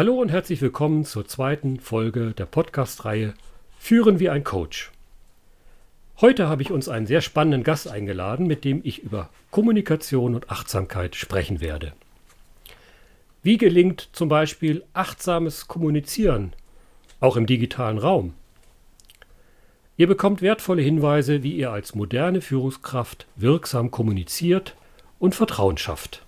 Hallo und herzlich willkommen zur zweiten Folge der Podcast-Reihe Führen wie ein Coach. Heute habe ich uns einen sehr spannenden Gast eingeladen, mit dem ich über Kommunikation und Achtsamkeit sprechen werde. Wie gelingt zum Beispiel achtsames Kommunizieren, auch im digitalen Raum? Ihr bekommt wertvolle Hinweise, wie ihr als moderne Führungskraft wirksam kommuniziert und Vertrauen schafft.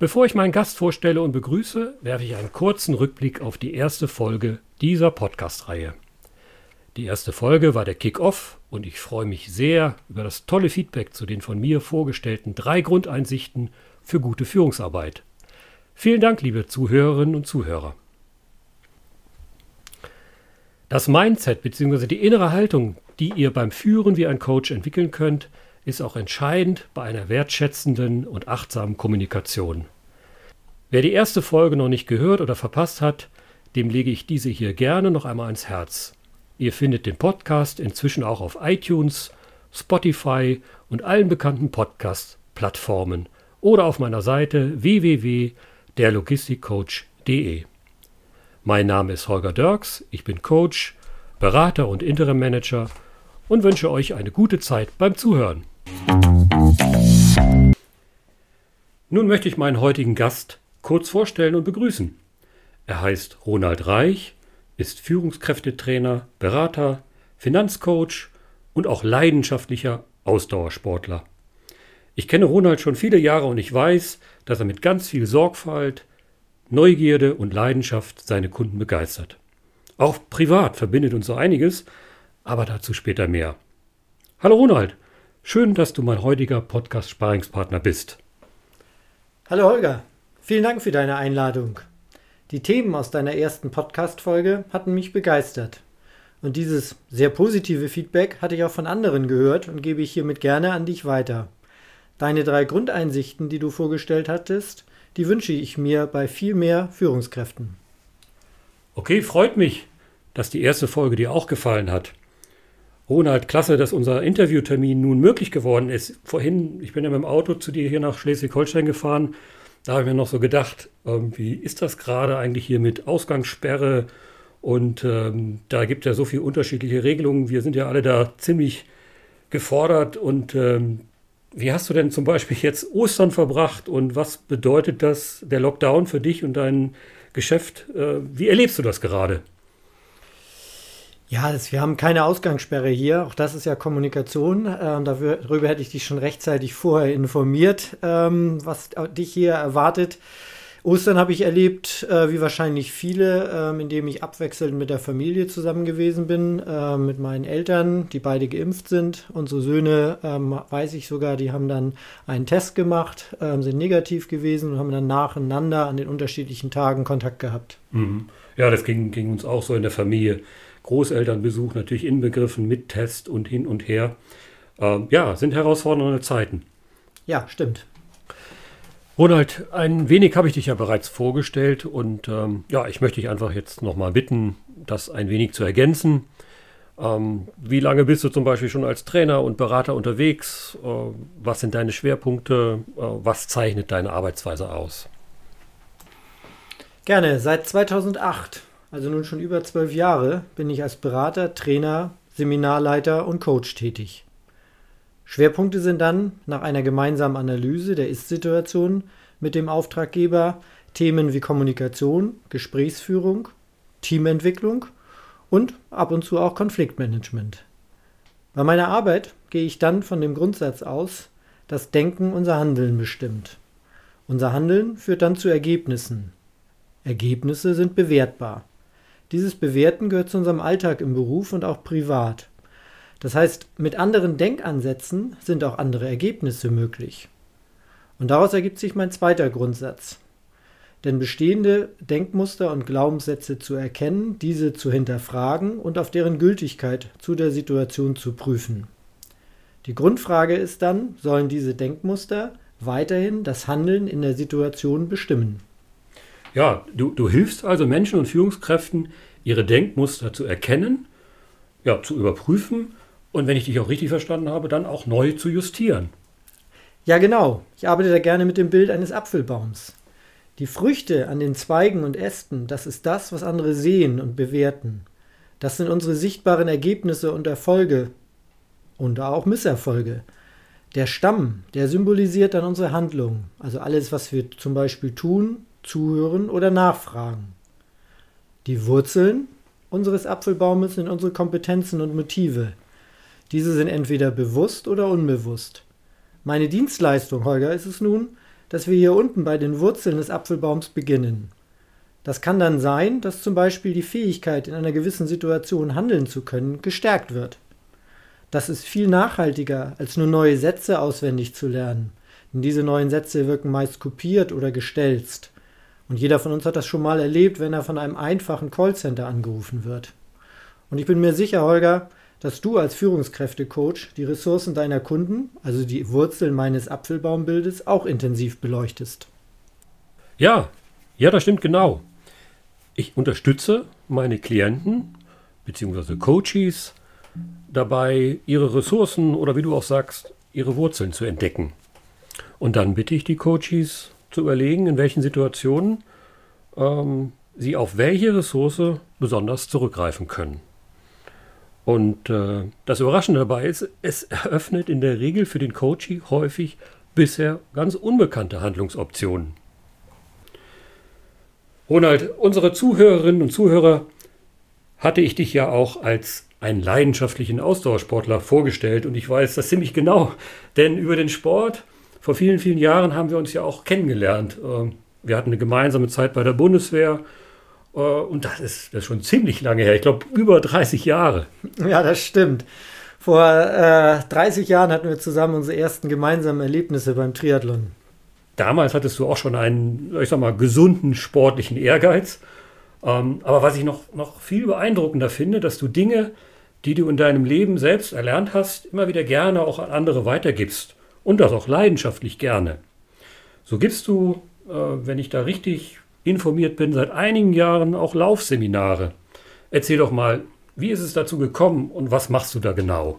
Bevor ich meinen Gast vorstelle und begrüße, werfe ich einen kurzen Rückblick auf die erste Folge dieser Podcast-Reihe. Die erste Folge war der Kick-Off und ich freue mich sehr über das tolle Feedback zu den von mir vorgestellten drei Grundeinsichten für gute Führungsarbeit. Vielen Dank, liebe Zuhörerinnen und Zuhörer. Das Mindset bzw. die innere Haltung, die ihr beim Führen wie ein Coach entwickeln könnt, ist auch entscheidend bei einer wertschätzenden und achtsamen Kommunikation. Wer die erste Folge noch nicht gehört oder verpasst hat, dem lege ich diese hier gerne noch einmal ans Herz. Ihr findet den Podcast inzwischen auch auf iTunes, Spotify und allen bekannten Podcast-Plattformen oder auf meiner Seite www.derlogistikcoach.de. Mein Name ist Holger Dirks, ich bin Coach, Berater und Interim Manager und wünsche euch eine gute Zeit beim Zuhören. Nun möchte ich meinen heutigen Gast kurz vorstellen und begrüßen. Er heißt Ronald Reich, ist Führungskräftetrainer, Berater, Finanzcoach und auch leidenschaftlicher Ausdauersportler. Ich kenne Ronald schon viele Jahre und ich weiß, dass er mit ganz viel Sorgfalt, Neugierde und Leidenschaft seine Kunden begeistert. Auch privat verbindet uns so einiges, aber dazu später mehr. Hallo Ronald, schön, dass du mein heutiger Podcast-Sparingspartner bist. Hallo Holger, vielen Dank für deine Einladung. Die Themen aus deiner ersten Podcast-Folge hatten mich begeistert. Und dieses sehr positive Feedback hatte ich auch von anderen gehört und gebe ich hiermit gerne an dich weiter. Deine drei Grundeinsichten, die du vorgestellt hattest, die wünsche ich mir bei viel mehr Führungskräften. Okay, freut mich, dass die erste Folge dir auch gefallen hat. Ronald, klasse, dass unser Interviewtermin nun möglich geworden ist. Vorhin, ich bin ja mit dem Auto zu dir hier nach Schleswig-Holstein gefahren. Da habe ich mir noch so gedacht, wie ist das gerade eigentlich hier mit Ausgangssperre? Und ähm, da gibt es ja so viele unterschiedliche Regelungen. Wir sind ja alle da ziemlich gefordert. Und ähm, wie hast du denn zum Beispiel jetzt Ostern verbracht und was bedeutet das, der Lockdown für dich und dein Geschäft? Äh, wie erlebst du das gerade? Ja, das, wir haben keine Ausgangssperre hier. Auch das ist ja Kommunikation. Ähm, darüber hätte ich dich schon rechtzeitig vorher informiert, ähm, was dich hier erwartet. Ostern habe ich erlebt, äh, wie wahrscheinlich viele, ähm, indem ich abwechselnd mit der Familie zusammen gewesen bin, äh, mit meinen Eltern, die beide geimpft sind. Unsere Söhne, ähm, weiß ich sogar, die haben dann einen Test gemacht, ähm, sind negativ gewesen und haben dann nacheinander an den unterschiedlichen Tagen Kontakt gehabt. Mhm. Ja, das ging, ging uns auch so in der Familie. Großelternbesuch natürlich inbegriffen mit Test und hin und her. Ähm, ja, sind herausfordernde Zeiten. Ja, stimmt. Ronald, ein wenig habe ich dich ja bereits vorgestellt und ähm, ja, ich möchte dich einfach jetzt nochmal bitten, das ein wenig zu ergänzen. Ähm, wie lange bist du zum Beispiel schon als Trainer und Berater unterwegs? Äh, was sind deine Schwerpunkte? Äh, was zeichnet deine Arbeitsweise aus? Gerne. Seit 2008, also nun schon über zwölf Jahre, bin ich als Berater, Trainer, Seminarleiter und Coach tätig. Schwerpunkte sind dann nach einer gemeinsamen Analyse der Ist-Situation mit dem Auftraggeber Themen wie Kommunikation, Gesprächsführung, Teamentwicklung und ab und zu auch Konfliktmanagement. Bei meiner Arbeit gehe ich dann von dem Grundsatz aus, dass Denken unser Handeln bestimmt. Unser Handeln führt dann zu Ergebnissen. Ergebnisse sind bewertbar. Dieses Bewerten gehört zu unserem Alltag im Beruf und auch privat. Das heißt, mit anderen Denkansätzen sind auch andere Ergebnisse möglich. Und daraus ergibt sich mein zweiter Grundsatz. Denn bestehende Denkmuster und Glaubenssätze zu erkennen, diese zu hinterfragen und auf deren Gültigkeit zu der Situation zu prüfen. Die Grundfrage ist dann, sollen diese Denkmuster weiterhin das Handeln in der Situation bestimmen? Ja, du, du hilfst also Menschen und Führungskräften, ihre Denkmuster zu erkennen, ja, zu überprüfen und wenn ich dich auch richtig verstanden habe, dann auch neu zu justieren. Ja, genau. Ich arbeite da gerne mit dem Bild eines Apfelbaums. Die Früchte an den Zweigen und Ästen, das ist das, was andere sehen und bewerten. Das sind unsere sichtbaren Ergebnisse und Erfolge und auch Misserfolge. Der Stamm, der symbolisiert dann unsere Handlung, also alles, was wir zum Beispiel tun, zuhören oder nachfragen. Die Wurzeln unseres Apfelbaumes sind unsere Kompetenzen und Motive. Diese sind entweder bewusst oder unbewusst. Meine Dienstleistung, Holger, ist es nun, dass wir hier unten bei den Wurzeln des Apfelbaums beginnen. Das kann dann sein, dass zum Beispiel die Fähigkeit, in einer gewissen Situation handeln zu können, gestärkt wird. Das ist viel nachhaltiger, als nur neue Sätze auswendig zu lernen. Denn diese neuen Sätze wirken meist kopiert oder gestelzt. Und jeder von uns hat das schon mal erlebt, wenn er von einem einfachen Callcenter angerufen wird. Und ich bin mir sicher, Holger, dass du als Führungskräftecoach die Ressourcen deiner Kunden, also die Wurzeln meines Apfelbaumbildes, auch intensiv beleuchtest. Ja, ja, das stimmt genau. Ich unterstütze meine Klienten bzw. Coaches dabei, ihre Ressourcen oder wie du auch sagst, ihre Wurzeln zu entdecken. Und dann bitte ich die Coaches zu überlegen, in welchen Situationen ähm, sie auf welche Ressource besonders zurückgreifen können. Und äh, das Überraschende dabei ist, es eröffnet in der Regel für den Coachie häufig bisher ganz unbekannte Handlungsoptionen. Ronald, unsere Zuhörerinnen und Zuhörer hatte ich dich ja auch als einen leidenschaftlichen Ausdauersportler vorgestellt und ich weiß das ziemlich genau, denn über den Sport vor vielen, vielen Jahren haben wir uns ja auch kennengelernt. Ähm, wir hatten eine gemeinsame Zeit bei der Bundeswehr äh, und das ist, das ist schon ziemlich lange her. Ich glaube, über 30 Jahre. Ja, das stimmt. Vor äh, 30 Jahren hatten wir zusammen unsere ersten gemeinsamen Erlebnisse beim Triathlon. Damals hattest du auch schon einen, ich sag mal, gesunden sportlichen Ehrgeiz. Ähm, aber was ich noch, noch viel beeindruckender finde, dass du Dinge, die du in deinem Leben selbst erlernt hast, immer wieder gerne auch an andere weitergibst. Und das auch leidenschaftlich gerne. So gibst du, äh, wenn ich da richtig informiert bin, seit einigen Jahren auch Laufseminare. Erzähl doch mal, wie ist es dazu gekommen und was machst du da genau?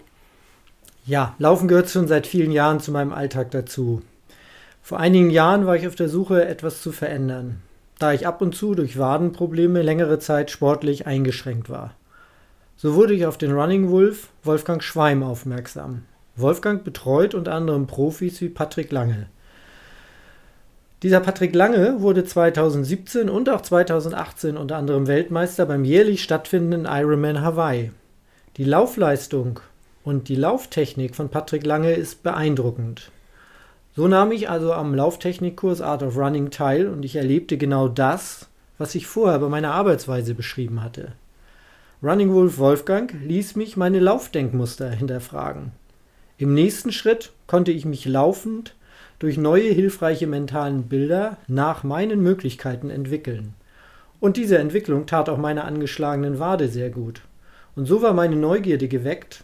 Ja, Laufen gehört schon seit vielen Jahren zu meinem Alltag dazu. Vor einigen Jahren war ich auf der Suche, etwas zu verändern, da ich ab und zu durch Wadenprobleme längere Zeit sportlich eingeschränkt war. So wurde ich auf den Running Wolf Wolfgang Schweim aufmerksam. Wolfgang betreut unter anderem Profis wie Patrick Lange. Dieser Patrick Lange wurde 2017 und auch 2018 unter anderem Weltmeister beim jährlich stattfindenden Ironman Hawaii. Die Laufleistung und die Lauftechnik von Patrick Lange ist beeindruckend. So nahm ich also am Lauftechnikkurs Art of Running teil und ich erlebte genau das, was ich vorher bei meiner Arbeitsweise beschrieben hatte. Running Wolf Wolfgang ließ mich meine Laufdenkmuster hinterfragen. Im nächsten Schritt konnte ich mich laufend durch neue hilfreiche mentalen Bilder nach meinen Möglichkeiten entwickeln. Und diese Entwicklung tat auch meiner angeschlagenen Wade sehr gut. Und so war meine Neugierde geweckt.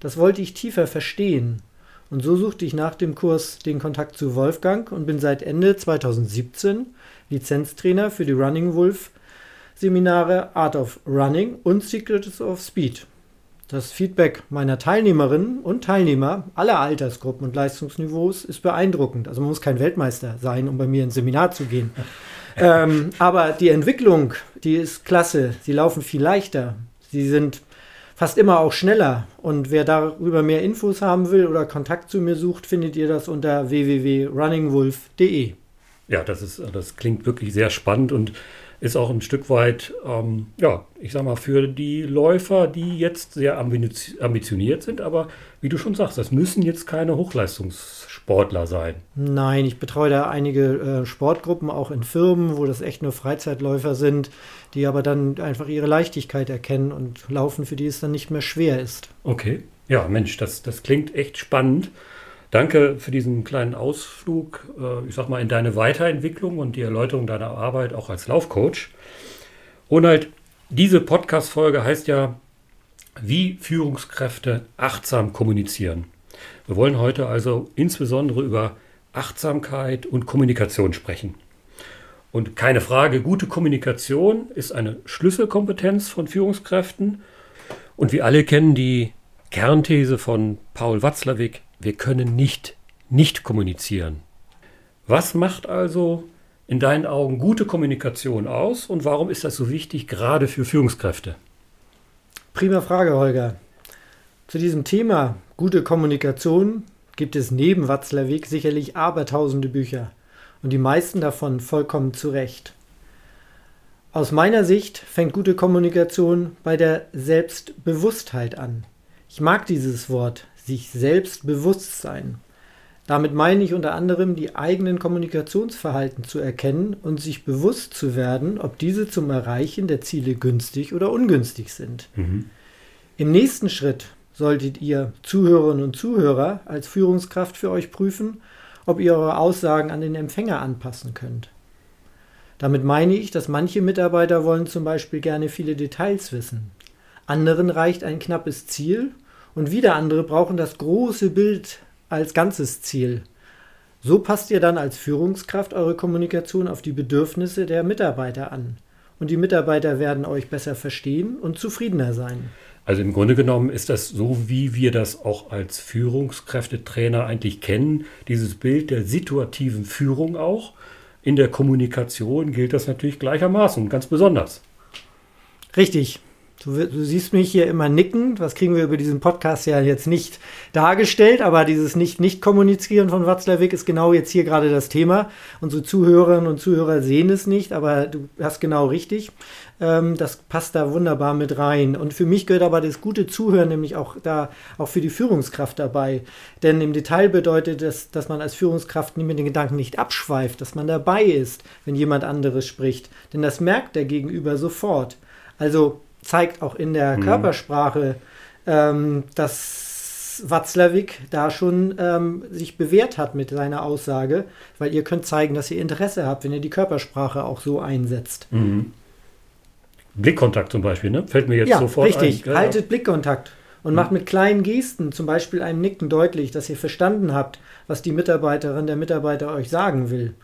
Das wollte ich tiefer verstehen. Und so suchte ich nach dem Kurs den Kontakt zu Wolfgang und bin seit Ende 2017 Lizenztrainer für die Running Wolf Seminare Art of Running und Secrets of Speed. Das Feedback meiner Teilnehmerinnen und Teilnehmer aller Altersgruppen und Leistungsniveaus ist beeindruckend. Also man muss kein Weltmeister sein, um bei mir ins Seminar zu gehen. ähm, aber die Entwicklung, die ist klasse. Sie laufen viel leichter. Sie sind fast immer auch schneller. Und wer darüber mehr Infos haben will oder Kontakt zu mir sucht, findet ihr das unter www.runningwolf.de. Ja, das ist, das klingt wirklich sehr spannend und ist auch ein Stück weit, ähm, ja, ich sag mal, für die Läufer, die jetzt sehr ambitioniert sind, aber wie du schon sagst, das müssen jetzt keine Hochleistungssportler sein. Nein, ich betreue da einige äh, Sportgruppen, auch in Firmen, wo das echt nur Freizeitläufer sind, die aber dann einfach ihre Leichtigkeit erkennen und laufen, für die es dann nicht mehr schwer ist. Okay, ja, Mensch, das, das klingt echt spannend. Danke für diesen kleinen Ausflug, äh, ich sag mal, in deine Weiterentwicklung und die Erläuterung deiner Arbeit auch als Laufcoach. Ronald, diese Podcast-Folge heißt ja, wie Führungskräfte achtsam kommunizieren. Wir wollen heute also insbesondere über Achtsamkeit und Kommunikation sprechen. Und keine Frage, gute Kommunikation ist eine Schlüsselkompetenz von Führungskräften. Und wir alle kennen die Kernthese von Paul Watzlawick, wir können nicht nicht kommunizieren. Was macht also in deinen Augen gute Kommunikation aus und warum ist das so wichtig, gerade für Führungskräfte? Prima Frage, Holger. Zu diesem Thema gute Kommunikation gibt es neben Watzlawick sicherlich abertausende Bücher und die meisten davon vollkommen zu Recht. Aus meiner Sicht fängt gute Kommunikation bei der Selbstbewusstheit an. Ich mag dieses Wort, sich selbst bewusst sein. Damit meine ich unter anderem, die eigenen Kommunikationsverhalten zu erkennen und sich bewusst zu werden, ob diese zum Erreichen der Ziele günstig oder ungünstig sind. Mhm. Im nächsten Schritt solltet ihr Zuhörerinnen und Zuhörer als Führungskraft für euch prüfen, ob ihr eure Aussagen an den Empfänger anpassen könnt. Damit meine ich, dass manche Mitarbeiter wollen zum Beispiel gerne viele Details wissen. Anderen reicht ein knappes Ziel und wieder andere brauchen das große Bild als ganzes Ziel. So passt ihr dann als Führungskraft eure Kommunikation auf die Bedürfnisse der Mitarbeiter an. Und die Mitarbeiter werden euch besser verstehen und zufriedener sein. Also im Grunde genommen ist das so, wie wir das auch als Führungskräftetrainer eigentlich kennen, dieses Bild der situativen Führung auch. In der Kommunikation gilt das natürlich gleichermaßen und ganz besonders. Richtig. Du, du, siehst mich hier immer nicken. Was kriegen wir über diesen Podcast ja jetzt nicht dargestellt, aber dieses Nicht-Nicht-Kommunizieren von Watzlawick ist genau jetzt hier gerade das Thema. Unsere Zuhörerinnen und Zuhörer sehen es nicht, aber du hast genau richtig. Ähm, das passt da wunderbar mit rein. Und für mich gehört aber das gute Zuhören nämlich auch da, auch für die Führungskraft dabei. Denn im Detail bedeutet das, dass man als Führungskraft mit den Gedanken nicht abschweift, dass man dabei ist, wenn jemand anderes spricht. Denn das merkt der Gegenüber sofort. Also zeigt auch in der mhm. Körpersprache, ähm, dass Watzlawick da schon ähm, sich bewährt hat mit seiner Aussage, weil ihr könnt zeigen, dass ihr Interesse habt, wenn ihr die Körpersprache auch so einsetzt. Mhm. Blickkontakt zum Beispiel, ne? Fällt mir jetzt ja, sofort richtig. ein. Richtig, ja, haltet Blickkontakt und mhm. macht mit kleinen Gesten, zum Beispiel einem Nicken deutlich, dass ihr verstanden habt, was die Mitarbeiterin, der Mitarbeiter euch sagen will.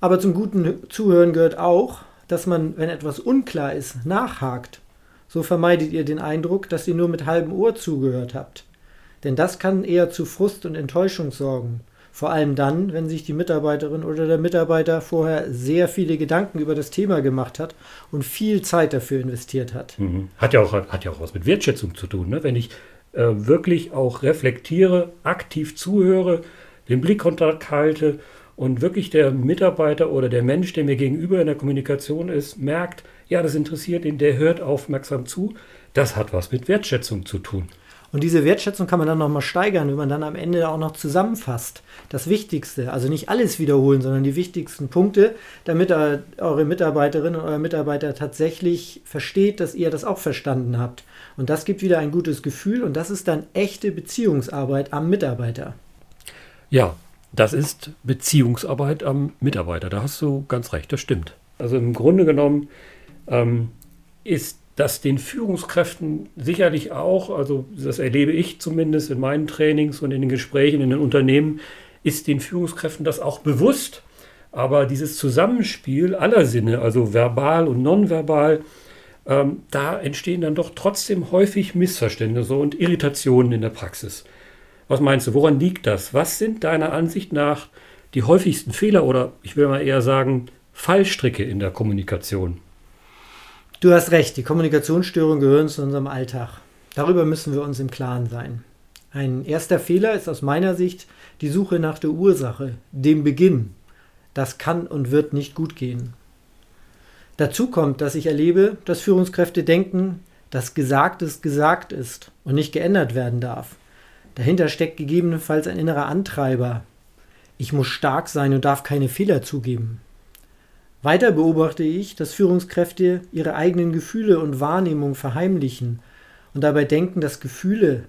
Aber zum guten Zuhören gehört auch, dass man, wenn etwas unklar ist, nachhakt. So vermeidet ihr den Eindruck, dass ihr nur mit halbem Ohr zugehört habt. Denn das kann eher zu Frust und Enttäuschung sorgen. Vor allem dann, wenn sich die Mitarbeiterin oder der Mitarbeiter vorher sehr viele Gedanken über das Thema gemacht hat und viel Zeit dafür investiert hat. Mhm. Hat, ja auch, hat ja auch was mit Wertschätzung zu tun. Ne? Wenn ich äh, wirklich auch reflektiere, aktiv zuhöre, den Blickkontakt halte und wirklich der Mitarbeiter oder der Mensch, der mir gegenüber in der Kommunikation ist, merkt, ja, das interessiert ihn, der hört aufmerksam zu. Das hat was mit Wertschätzung zu tun. Und diese Wertschätzung kann man dann nochmal steigern, wenn man dann am Ende auch noch zusammenfasst. Das Wichtigste, also nicht alles wiederholen, sondern die wichtigsten Punkte, damit eure Mitarbeiterin und euer Mitarbeiter tatsächlich versteht, dass ihr das auch verstanden habt. Und das gibt wieder ein gutes Gefühl und das ist dann echte Beziehungsarbeit am Mitarbeiter. Ja, das ist Beziehungsarbeit am Mitarbeiter. Da hast du ganz recht, das stimmt. Also im Grunde genommen ähm, ist das den Führungskräften sicherlich auch, also das erlebe ich zumindest in meinen Trainings und in den Gesprächen in den Unternehmen, ist den Führungskräften das auch bewusst. Aber dieses Zusammenspiel aller Sinne, also verbal und nonverbal, ähm, da entstehen dann doch trotzdem häufig Missverständnisse und Irritationen in der Praxis. Was meinst du, woran liegt das? Was sind deiner Ansicht nach die häufigsten Fehler oder ich will mal eher sagen Fallstricke in der Kommunikation? Du hast recht, die Kommunikationsstörungen gehören zu unserem Alltag. Darüber müssen wir uns im Klaren sein. Ein erster Fehler ist aus meiner Sicht die Suche nach der Ursache, dem Beginn. Das kann und wird nicht gut gehen. Dazu kommt, dass ich erlebe, dass Führungskräfte denken, dass Gesagtes gesagt ist und nicht geändert werden darf. Dahinter steckt gegebenenfalls ein innerer Antreiber. Ich muss stark sein und darf keine Fehler zugeben. Weiter beobachte ich, dass Führungskräfte ihre eigenen Gefühle und Wahrnehmung verheimlichen und dabei denken, dass Gefühle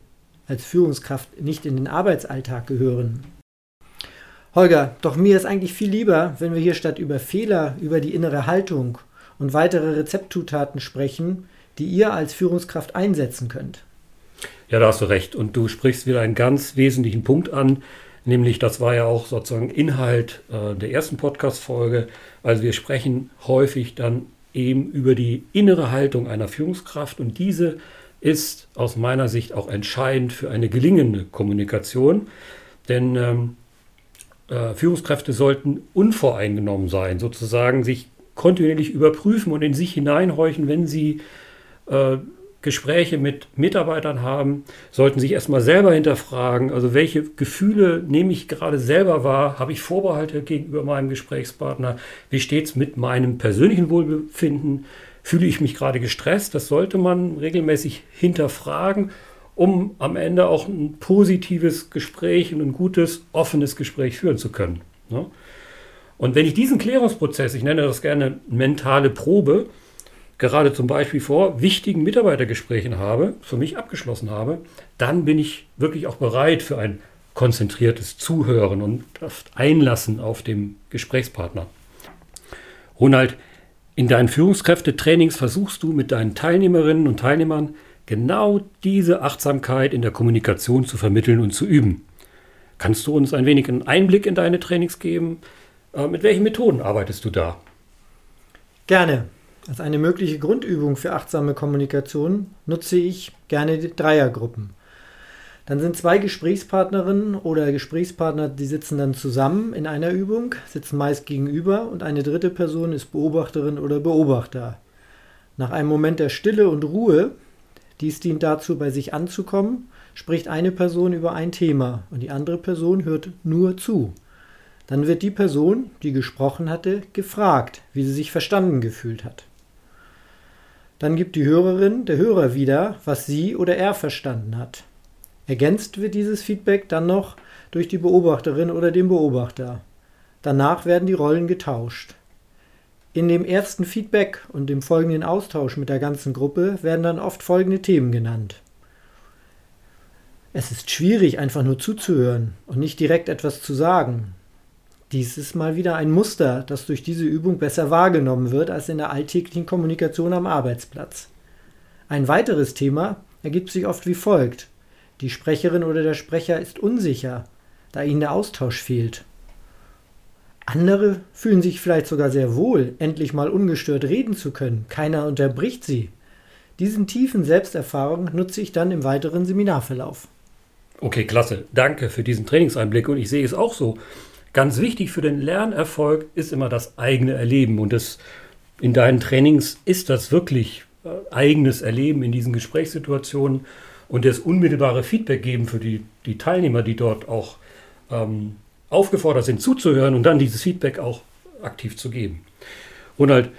als Führungskraft nicht in den Arbeitsalltag gehören. Holger, doch mir ist eigentlich viel lieber, wenn wir hier statt über Fehler, über die innere Haltung und weitere Rezeptzutaten sprechen, die ihr als Führungskraft einsetzen könnt. Ja, da hast du recht. Und du sprichst wieder einen ganz wesentlichen Punkt an, nämlich das war ja auch sozusagen Inhalt äh, der ersten Podcast-Folge, also wir sprechen häufig dann eben über die innere Haltung einer Führungskraft und diese ist aus meiner Sicht auch entscheidend für eine gelingende Kommunikation. Denn ähm, äh, Führungskräfte sollten unvoreingenommen sein, sozusagen sich kontinuierlich überprüfen und in sich hineinhorchen, wenn sie äh, Gespräche mit Mitarbeitern haben, sollten sich erstmal selber hinterfragen, also welche Gefühle nehme ich gerade selber wahr, habe ich Vorbehalte gegenüber meinem Gesprächspartner, wie steht es mit meinem persönlichen Wohlbefinden, fühle ich mich gerade gestresst, das sollte man regelmäßig hinterfragen, um am Ende auch ein positives Gespräch und ein gutes, offenes Gespräch führen zu können. Ne? Und wenn ich diesen Klärungsprozess, ich nenne das gerne mentale Probe, gerade zum Beispiel vor wichtigen Mitarbeitergesprächen habe, für mich abgeschlossen habe, dann bin ich wirklich auch bereit für ein konzentriertes Zuhören und das Einlassen auf dem Gesprächspartner. Ronald, in deinen Führungskräftetrainings versuchst du mit deinen Teilnehmerinnen und Teilnehmern genau diese Achtsamkeit in der Kommunikation zu vermitteln und zu üben. Kannst du uns ein wenig einen Einblick in deine Trainings geben? Äh, mit welchen Methoden arbeitest du da? Gerne. Als eine mögliche Grundübung für achtsame Kommunikation nutze ich gerne die Dreiergruppen. Dann sind zwei Gesprächspartnerinnen oder Gesprächspartner, die sitzen dann zusammen in einer Übung, sitzen meist gegenüber und eine dritte Person ist Beobachterin oder Beobachter. Nach einem Moment der Stille und Ruhe, dies dient dazu, bei sich anzukommen, spricht eine Person über ein Thema und die andere Person hört nur zu. Dann wird die Person, die gesprochen hatte, gefragt, wie sie sich verstanden gefühlt hat. Dann gibt die Hörerin, der Hörer wieder, was sie oder er verstanden hat. Ergänzt wird dieses Feedback dann noch durch die Beobachterin oder den Beobachter. Danach werden die Rollen getauscht. In dem ersten Feedback und dem folgenden Austausch mit der ganzen Gruppe werden dann oft folgende Themen genannt. Es ist schwierig, einfach nur zuzuhören und nicht direkt etwas zu sagen. Dies ist mal wieder ein Muster, das durch diese Übung besser wahrgenommen wird als in der alltäglichen Kommunikation am Arbeitsplatz. Ein weiteres Thema ergibt sich oft wie folgt. Die Sprecherin oder der Sprecher ist unsicher, da ihnen der Austausch fehlt. Andere fühlen sich vielleicht sogar sehr wohl, endlich mal ungestört reden zu können. Keiner unterbricht sie. Diesen tiefen Selbsterfahrung nutze ich dann im weiteren Seminarverlauf. Okay, klasse. Danke für diesen Trainingseinblick und ich sehe es auch so. Ganz wichtig für den Lernerfolg ist immer das eigene Erleben. Und das, in deinen Trainings ist das wirklich äh, eigenes Erleben in diesen Gesprächssituationen und das unmittelbare Feedback geben für die, die Teilnehmer, die dort auch ähm, aufgefordert sind zuzuhören und dann dieses Feedback auch aktiv zu geben. Und halt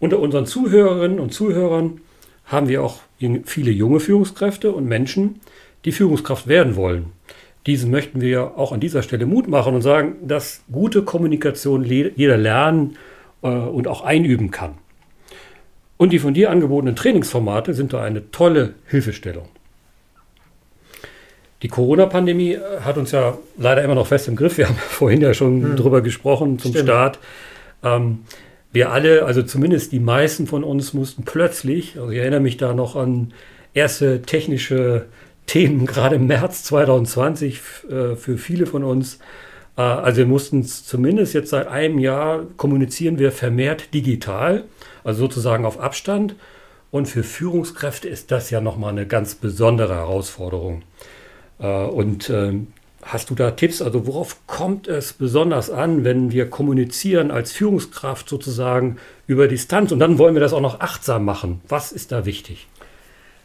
unter unseren Zuhörerinnen und Zuhörern haben wir auch viele junge Führungskräfte und Menschen, die Führungskraft werden wollen. Diesen möchten wir auch an dieser Stelle Mut machen und sagen, dass gute Kommunikation jeder lernen äh, und auch einüben kann. Und die von dir angebotenen Trainingsformate sind da eine tolle Hilfestellung. Die Corona-Pandemie äh, hat uns ja leider immer noch fest im Griff. Wir haben vorhin ja schon hm. drüber gesprochen zum Stimmt. Start. Ähm, wir alle, also zumindest die meisten von uns, mussten plötzlich, also ich erinnere mich da noch an erste technische Themen, gerade im März 2020 äh, für viele von uns. Äh, also wir mussten zumindest jetzt seit einem Jahr kommunizieren wir vermehrt digital, also sozusagen auf Abstand. Und für Führungskräfte ist das ja nochmal eine ganz besondere Herausforderung. Äh, und ähm, hast du da Tipps? Also worauf kommt es besonders an, wenn wir kommunizieren als Führungskraft sozusagen über Distanz? Und dann wollen wir das auch noch achtsam machen. Was ist da wichtig?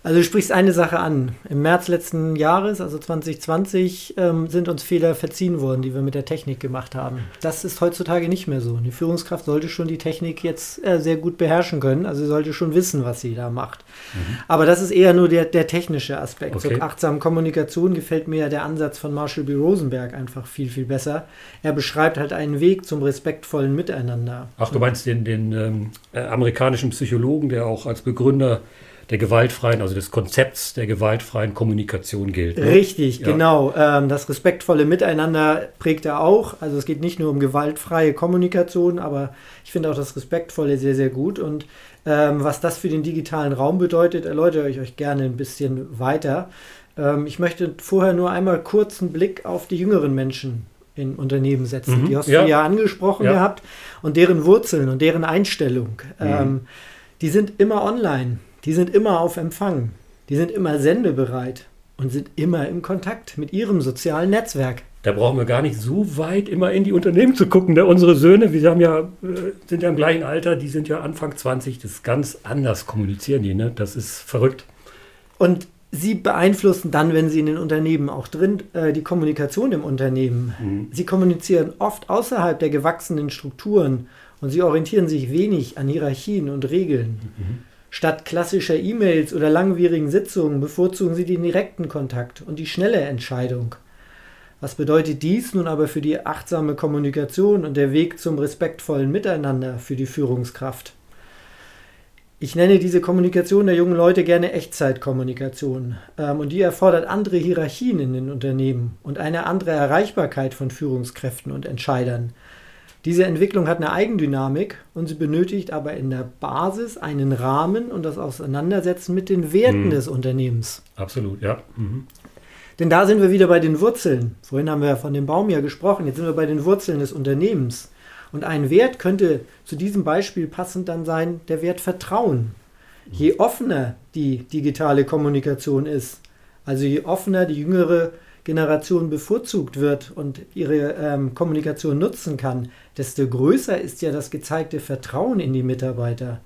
Also du sprichst eine Sache an. Im März letzten Jahres, also 2020, ähm, sind uns Fehler verziehen worden, die wir mit der Technik gemacht haben. Das ist heutzutage nicht mehr so. Die Führungskraft sollte schon die Technik jetzt äh, sehr gut beherrschen können. Also sie sollte schon wissen, was sie da macht. Mhm. Aber das ist eher nur der, der technische Aspekt. Okay. Zur achtsamen Kommunikation gefällt mir ja der Ansatz von Marshall B. Rosenberg einfach viel, viel besser. Er beschreibt halt einen Weg zum respektvollen Miteinander. Ach, du meinst den, den ähm, äh, amerikanischen Psychologen, der auch als Begründer der gewaltfreien, also des Konzepts der gewaltfreien Kommunikation gilt. Ne? Richtig, ja. genau. Ähm, das respektvolle Miteinander prägt er auch. Also es geht nicht nur um gewaltfreie Kommunikation, aber ich finde auch das Respektvolle sehr, sehr gut. Und ähm, was das für den digitalen Raum bedeutet, erläutere ich euch gerne ein bisschen weiter. Ähm, ich möchte vorher nur einmal kurz einen Blick auf die jüngeren Menschen in Unternehmen setzen. Mhm, die hast ja. du ja angesprochen ja. gehabt und deren Wurzeln und deren Einstellung. Mhm. Ähm, die sind immer online. Die sind immer auf Empfang. Die sind immer sendebereit und sind immer im Kontakt mit ihrem sozialen Netzwerk. da brauchen wir gar nicht so weit immer in die Unternehmen zu gucken. Da unsere Söhne, wir haben ja, äh, sind ja im gleichen Alter, die sind ja Anfang 20, das ist ganz anders kommunizieren die, ne? Das ist verrückt. Und sie beeinflussen dann, wenn sie in den Unternehmen auch drin, äh, die Kommunikation im Unternehmen. Mhm. Sie kommunizieren oft außerhalb der gewachsenen Strukturen und sie orientieren sich wenig an Hierarchien und Regeln. Mhm. Statt klassischer E-Mails oder langwierigen Sitzungen bevorzugen sie den direkten Kontakt und die schnelle Entscheidung. Was bedeutet dies nun aber für die achtsame Kommunikation und der Weg zum respektvollen Miteinander für die Führungskraft? Ich nenne diese Kommunikation der jungen Leute gerne Echtzeitkommunikation. Ähm, und die erfordert andere Hierarchien in den Unternehmen und eine andere Erreichbarkeit von Führungskräften und Entscheidern. Diese Entwicklung hat eine Eigendynamik und sie benötigt aber in der Basis einen Rahmen und das Auseinandersetzen mit den Werten mhm. des Unternehmens. Absolut, ja. Mhm. Denn da sind wir wieder bei den Wurzeln. Vorhin haben wir ja von dem Baum ja gesprochen. Jetzt sind wir bei den Wurzeln des Unternehmens. Und ein Wert könnte zu diesem Beispiel passend dann sein, der Wert Vertrauen. Je offener die digitale Kommunikation ist, also je offener die jüngere Generation bevorzugt wird und ihre ähm, Kommunikation nutzen kann, desto größer ist ja das gezeigte Vertrauen in die Mitarbeiter.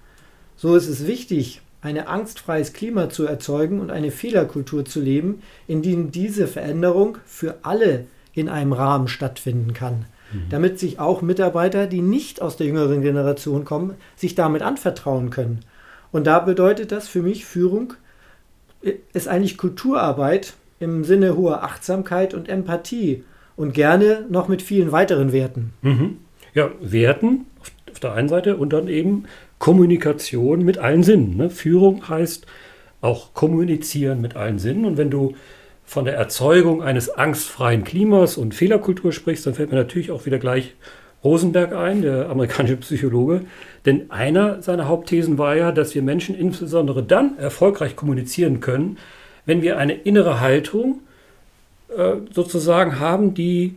So ist es wichtig, ein angstfreies Klima zu erzeugen und eine Fehlerkultur zu leben, in dem diese Veränderung für alle in einem Rahmen stattfinden kann. Mhm. Damit sich auch Mitarbeiter, die nicht aus der jüngeren Generation kommen, sich damit anvertrauen können. Und da bedeutet das für mich Führung äh, ist eigentlich Kulturarbeit im Sinne hoher Achtsamkeit und Empathie und gerne noch mit vielen weiteren Werten. Mhm. Ja, Werten auf der einen Seite und dann eben Kommunikation mit allen Sinnen. Ne? Führung heißt auch kommunizieren mit allen Sinnen. Und wenn du von der Erzeugung eines angstfreien Klimas und Fehlerkultur sprichst, dann fällt mir natürlich auch wieder gleich Rosenberg ein, der amerikanische Psychologe. Denn einer seiner Hauptthesen war ja, dass wir Menschen insbesondere dann erfolgreich kommunizieren können, wenn wir eine innere Haltung äh, sozusagen haben, die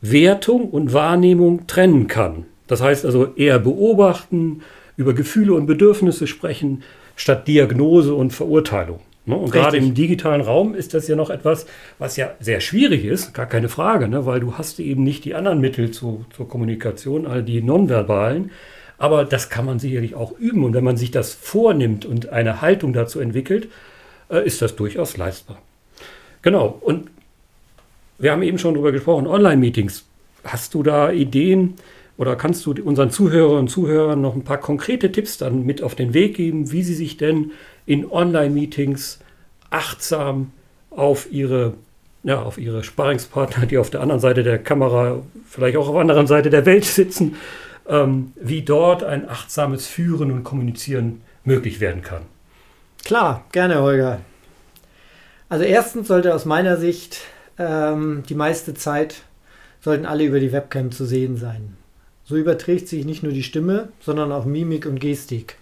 Wertung und Wahrnehmung trennen kann. Das heißt also eher beobachten, über Gefühle und Bedürfnisse sprechen, statt Diagnose und Verurteilung. Ne? Und Richtig. gerade im digitalen Raum ist das ja noch etwas, was ja sehr schwierig ist, gar keine Frage, ne? weil du hast eben nicht die anderen Mittel zu, zur Kommunikation, all die nonverbalen. Aber das kann man sicherlich auch üben. Und wenn man sich das vornimmt und eine Haltung dazu entwickelt, ist das durchaus leistbar. Genau. Und wir haben eben schon darüber gesprochen, Online-Meetings. Hast du da Ideen, oder kannst du unseren Zuhörerinnen und Zuhörern noch ein paar konkrete Tipps dann mit auf den Weg geben, wie sie sich denn in Online-Meetings achtsam auf ihre, ja, auf ihre Sparingspartner, die auf der anderen Seite der Kamera, vielleicht auch auf der anderen Seite der Welt sitzen, ähm, wie dort ein achtsames Führen und Kommunizieren möglich werden kann? Klar, gerne, Holger. Also erstens sollte aus meiner Sicht ähm, die meiste Zeit sollten alle über die Webcam zu sehen sein. So überträgt sich nicht nur die Stimme, sondern auch Mimik und Gestik.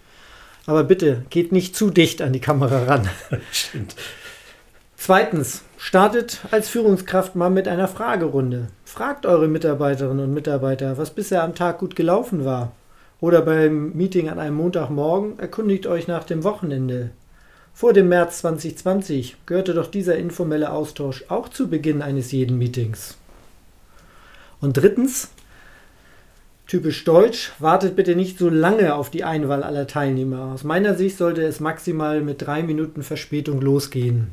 Aber bitte, geht nicht zu dicht an die Kamera ran. Stimmt. Zweitens, startet als Führungskraft mal mit einer Fragerunde. Fragt eure Mitarbeiterinnen und Mitarbeiter, was bisher am Tag gut gelaufen war. Oder beim Meeting an einem Montagmorgen erkundigt euch nach dem Wochenende. Vor dem März 2020 gehörte doch dieser informelle Austausch auch zu Beginn eines jeden Meetings. Und drittens, Typisch deutsch, wartet bitte nicht so lange auf die Einwahl aller Teilnehmer. Aus meiner Sicht sollte es maximal mit drei Minuten Verspätung losgehen.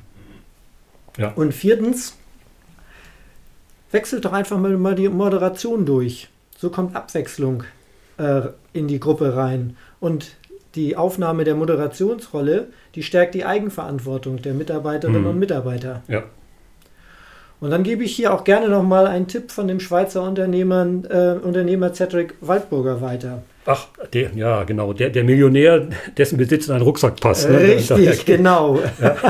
Ja. Und viertens, wechselt doch einfach mal die Moderation durch. So kommt Abwechslung äh, in die Gruppe rein. Und die Aufnahme der Moderationsrolle, die stärkt die Eigenverantwortung der Mitarbeiterinnen mhm. und Mitarbeiter. Ja. Und dann gebe ich hier auch gerne nochmal einen Tipp von dem Schweizer Unternehmer, äh, Unternehmer Cedric Waldburger weiter. Ach, der, ja, genau. Der, der Millionär, dessen Besitz in einen Rucksack passt. Ne? Richtig, genau. Ja.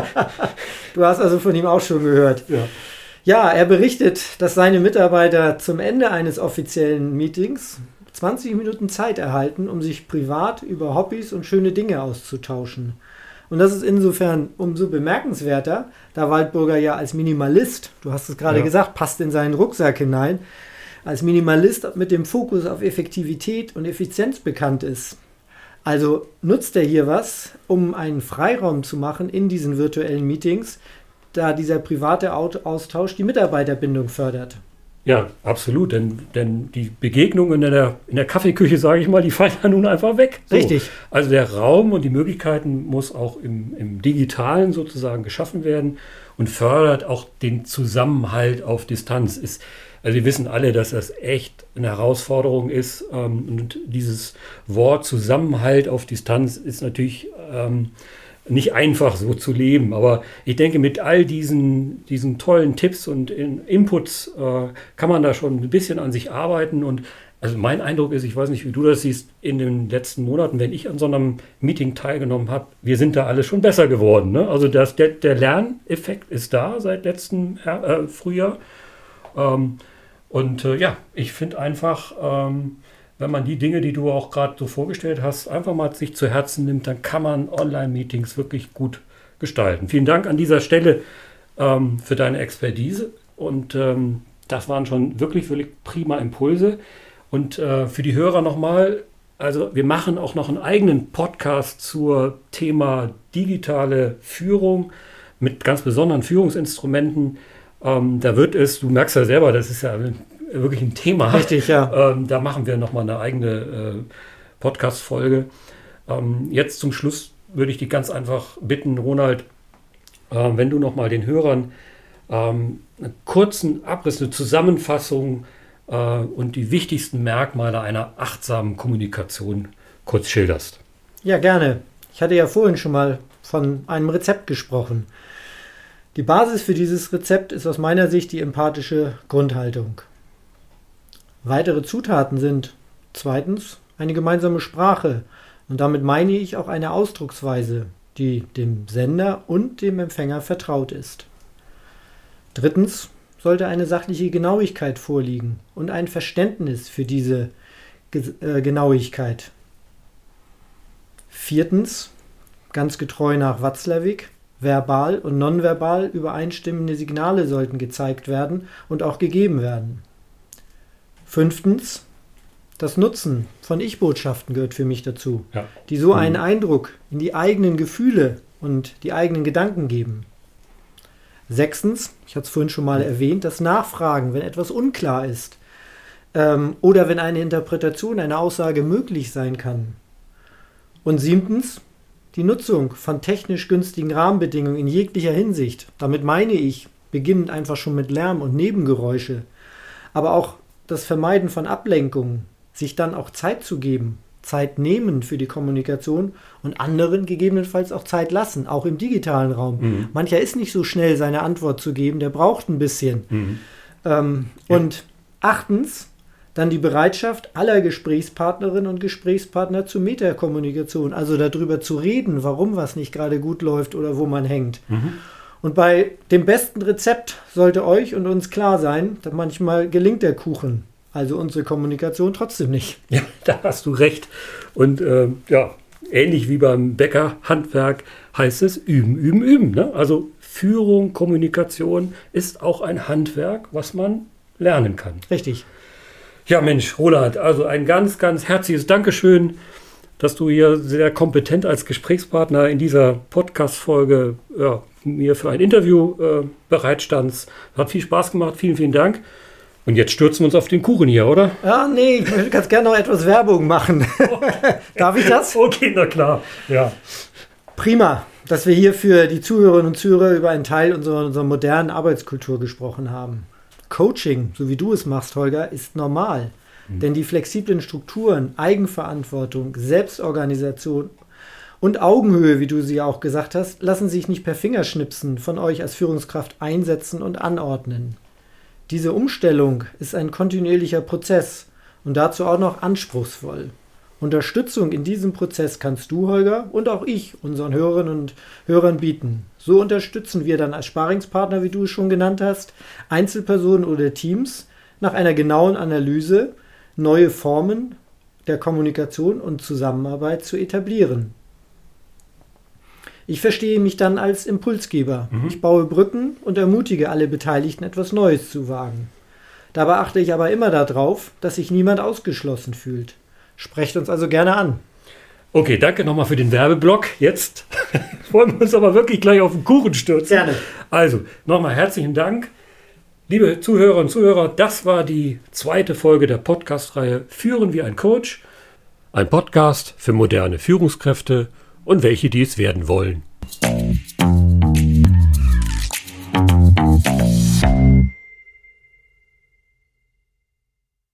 Du hast also von ihm auch schon gehört. Ja. ja, er berichtet, dass seine Mitarbeiter zum Ende eines offiziellen Meetings 20 Minuten Zeit erhalten, um sich privat über Hobbys und schöne Dinge auszutauschen. Und das ist insofern umso bemerkenswerter, da Waldburger ja als Minimalist, du hast es gerade ja. gesagt, passt in seinen Rucksack hinein, als Minimalist mit dem Fokus auf Effektivität und Effizienz bekannt ist. Also nutzt er hier was, um einen Freiraum zu machen in diesen virtuellen Meetings, da dieser private Austausch die Mitarbeiterbindung fördert. Ja, absolut. Denn, denn die Begegnungen in der, in der Kaffeeküche, sage ich mal, die fallen ja nun einfach weg. So. Richtig. Also der Raum und die Möglichkeiten muss auch im, im Digitalen sozusagen geschaffen werden und fördert auch den Zusammenhalt auf Distanz. Ist, also wir wissen alle, dass das echt eine Herausforderung ist. Ähm, und dieses Wort Zusammenhalt auf Distanz ist natürlich ähm, nicht einfach so zu leben. Aber ich denke, mit all diesen, diesen tollen Tipps und Inputs äh, kann man da schon ein bisschen an sich arbeiten. Und also mein Eindruck ist, ich weiß nicht, wie du das siehst, in den letzten Monaten, wenn ich an so einem Meeting teilgenommen habe, wir sind da alle schon besser geworden. Ne? Also das, der, der Lerneffekt ist da seit letztem äh, Frühjahr. Ähm, und äh, ja, ich finde einfach, ähm, wenn man die Dinge, die du auch gerade so vorgestellt hast, einfach mal sich zu Herzen nimmt, dann kann man Online-Meetings wirklich gut gestalten. Vielen Dank an dieser Stelle ähm, für deine Expertise und ähm, das waren schon wirklich, wirklich prima Impulse. Und äh, für die Hörer nochmal, also wir machen auch noch einen eigenen Podcast zur Thema digitale Führung mit ganz besonderen Führungsinstrumenten. Ähm, da wird es, du merkst ja selber, das ist ja wirklich ein Thema. Richtig, ja. Ähm, da machen wir nochmal eine eigene äh, Podcast-Folge. Ähm, jetzt zum Schluss würde ich dich ganz einfach bitten, Ronald, äh, wenn du nochmal den Hörern ähm, einen kurzen Abriss, eine Zusammenfassung äh, und die wichtigsten Merkmale einer achtsamen Kommunikation kurz schilderst. Ja, gerne. Ich hatte ja vorhin schon mal von einem Rezept gesprochen. Die Basis für dieses Rezept ist aus meiner Sicht die empathische Grundhaltung. Weitere Zutaten sind zweitens eine gemeinsame Sprache und damit meine ich auch eine Ausdrucksweise, die dem Sender und dem Empfänger vertraut ist. Drittens sollte eine sachliche Genauigkeit vorliegen und ein Verständnis für diese äh, Genauigkeit. Viertens, ganz getreu nach Watzlawick, verbal und nonverbal übereinstimmende Signale sollten gezeigt werden und auch gegeben werden. Fünftens, das Nutzen von Ich-Botschaften gehört für mich dazu, ja. die so einen mhm. Eindruck in die eigenen Gefühle und die eigenen Gedanken geben. Sechstens, ich hatte es vorhin schon mal erwähnt, das Nachfragen, wenn etwas unklar ist ähm, oder wenn eine Interpretation einer Aussage möglich sein kann. Und siebtens, die Nutzung von technisch günstigen Rahmenbedingungen in jeglicher Hinsicht. Damit meine ich, beginnend einfach schon mit Lärm und Nebengeräusche, aber auch das Vermeiden von Ablenkungen, sich dann auch Zeit zu geben, Zeit nehmen für die Kommunikation und anderen gegebenenfalls auch Zeit lassen, auch im digitalen Raum. Mhm. Mancher ist nicht so schnell, seine Antwort zu geben, der braucht ein bisschen. Mhm. Ähm, ja. Und achtens, dann die Bereitschaft aller Gesprächspartnerinnen und Gesprächspartner zur Metakommunikation, also darüber zu reden, warum was nicht gerade gut läuft oder wo man hängt. Mhm. Und bei dem besten Rezept sollte euch und uns klar sein, dass manchmal gelingt der Kuchen, also unsere Kommunikation trotzdem nicht. Ja, da hast du recht. Und äh, ja, ähnlich wie beim Bäckerhandwerk heißt es üben, üben, üben. Ne? Also Führung, Kommunikation ist auch ein Handwerk, was man lernen kann. Richtig. Ja, Mensch, Roland, also ein ganz, ganz herzliches Dankeschön, dass du hier sehr kompetent als Gesprächspartner in dieser Podcast-Folge ja, mir für ein Interview äh, bereitstandst. Hat viel Spaß gemacht. Vielen, vielen Dank. Und jetzt stürzen wir uns auf den Kuchen hier, oder? Ja, nee, ich würde ganz gerne noch etwas Werbung machen. Darf ich das? Okay, na klar. Ja. Prima, dass wir hier für die Zuhörerinnen und Zuhörer über einen Teil unserer, unserer modernen Arbeitskultur gesprochen haben. Coaching, so wie du es machst, Holger, ist normal. Mhm. Denn die flexiblen Strukturen, Eigenverantwortung, Selbstorganisation und Augenhöhe, wie du sie auch gesagt hast, lassen sich nicht per Fingerschnipsen von euch als Führungskraft einsetzen und anordnen. Diese Umstellung ist ein kontinuierlicher Prozess und dazu auch noch anspruchsvoll. Unterstützung in diesem Prozess kannst du, Holger, und auch ich unseren Hörerinnen und Hörern bieten. So unterstützen wir dann als Sparingspartner, wie du es schon genannt hast, Einzelpersonen oder Teams nach einer genauen Analyse neue Formen der Kommunikation und Zusammenarbeit zu etablieren. Ich verstehe mich dann als Impulsgeber. Mhm. Ich baue Brücken und ermutige alle Beteiligten, etwas Neues zu wagen. Dabei achte ich aber immer darauf, dass sich niemand ausgeschlossen fühlt. Sprecht uns also gerne an. Okay, danke nochmal für den Werbeblock. Jetzt wollen wir uns aber wirklich gleich auf den Kuchen stürzen. Gerne. Also, nochmal herzlichen Dank. Liebe Zuhörer und Zuhörer, das war die zweite Folge der Podcast-Reihe Führen wie ein Coach. Ein Podcast für moderne Führungskräfte und welche, dies werden wollen.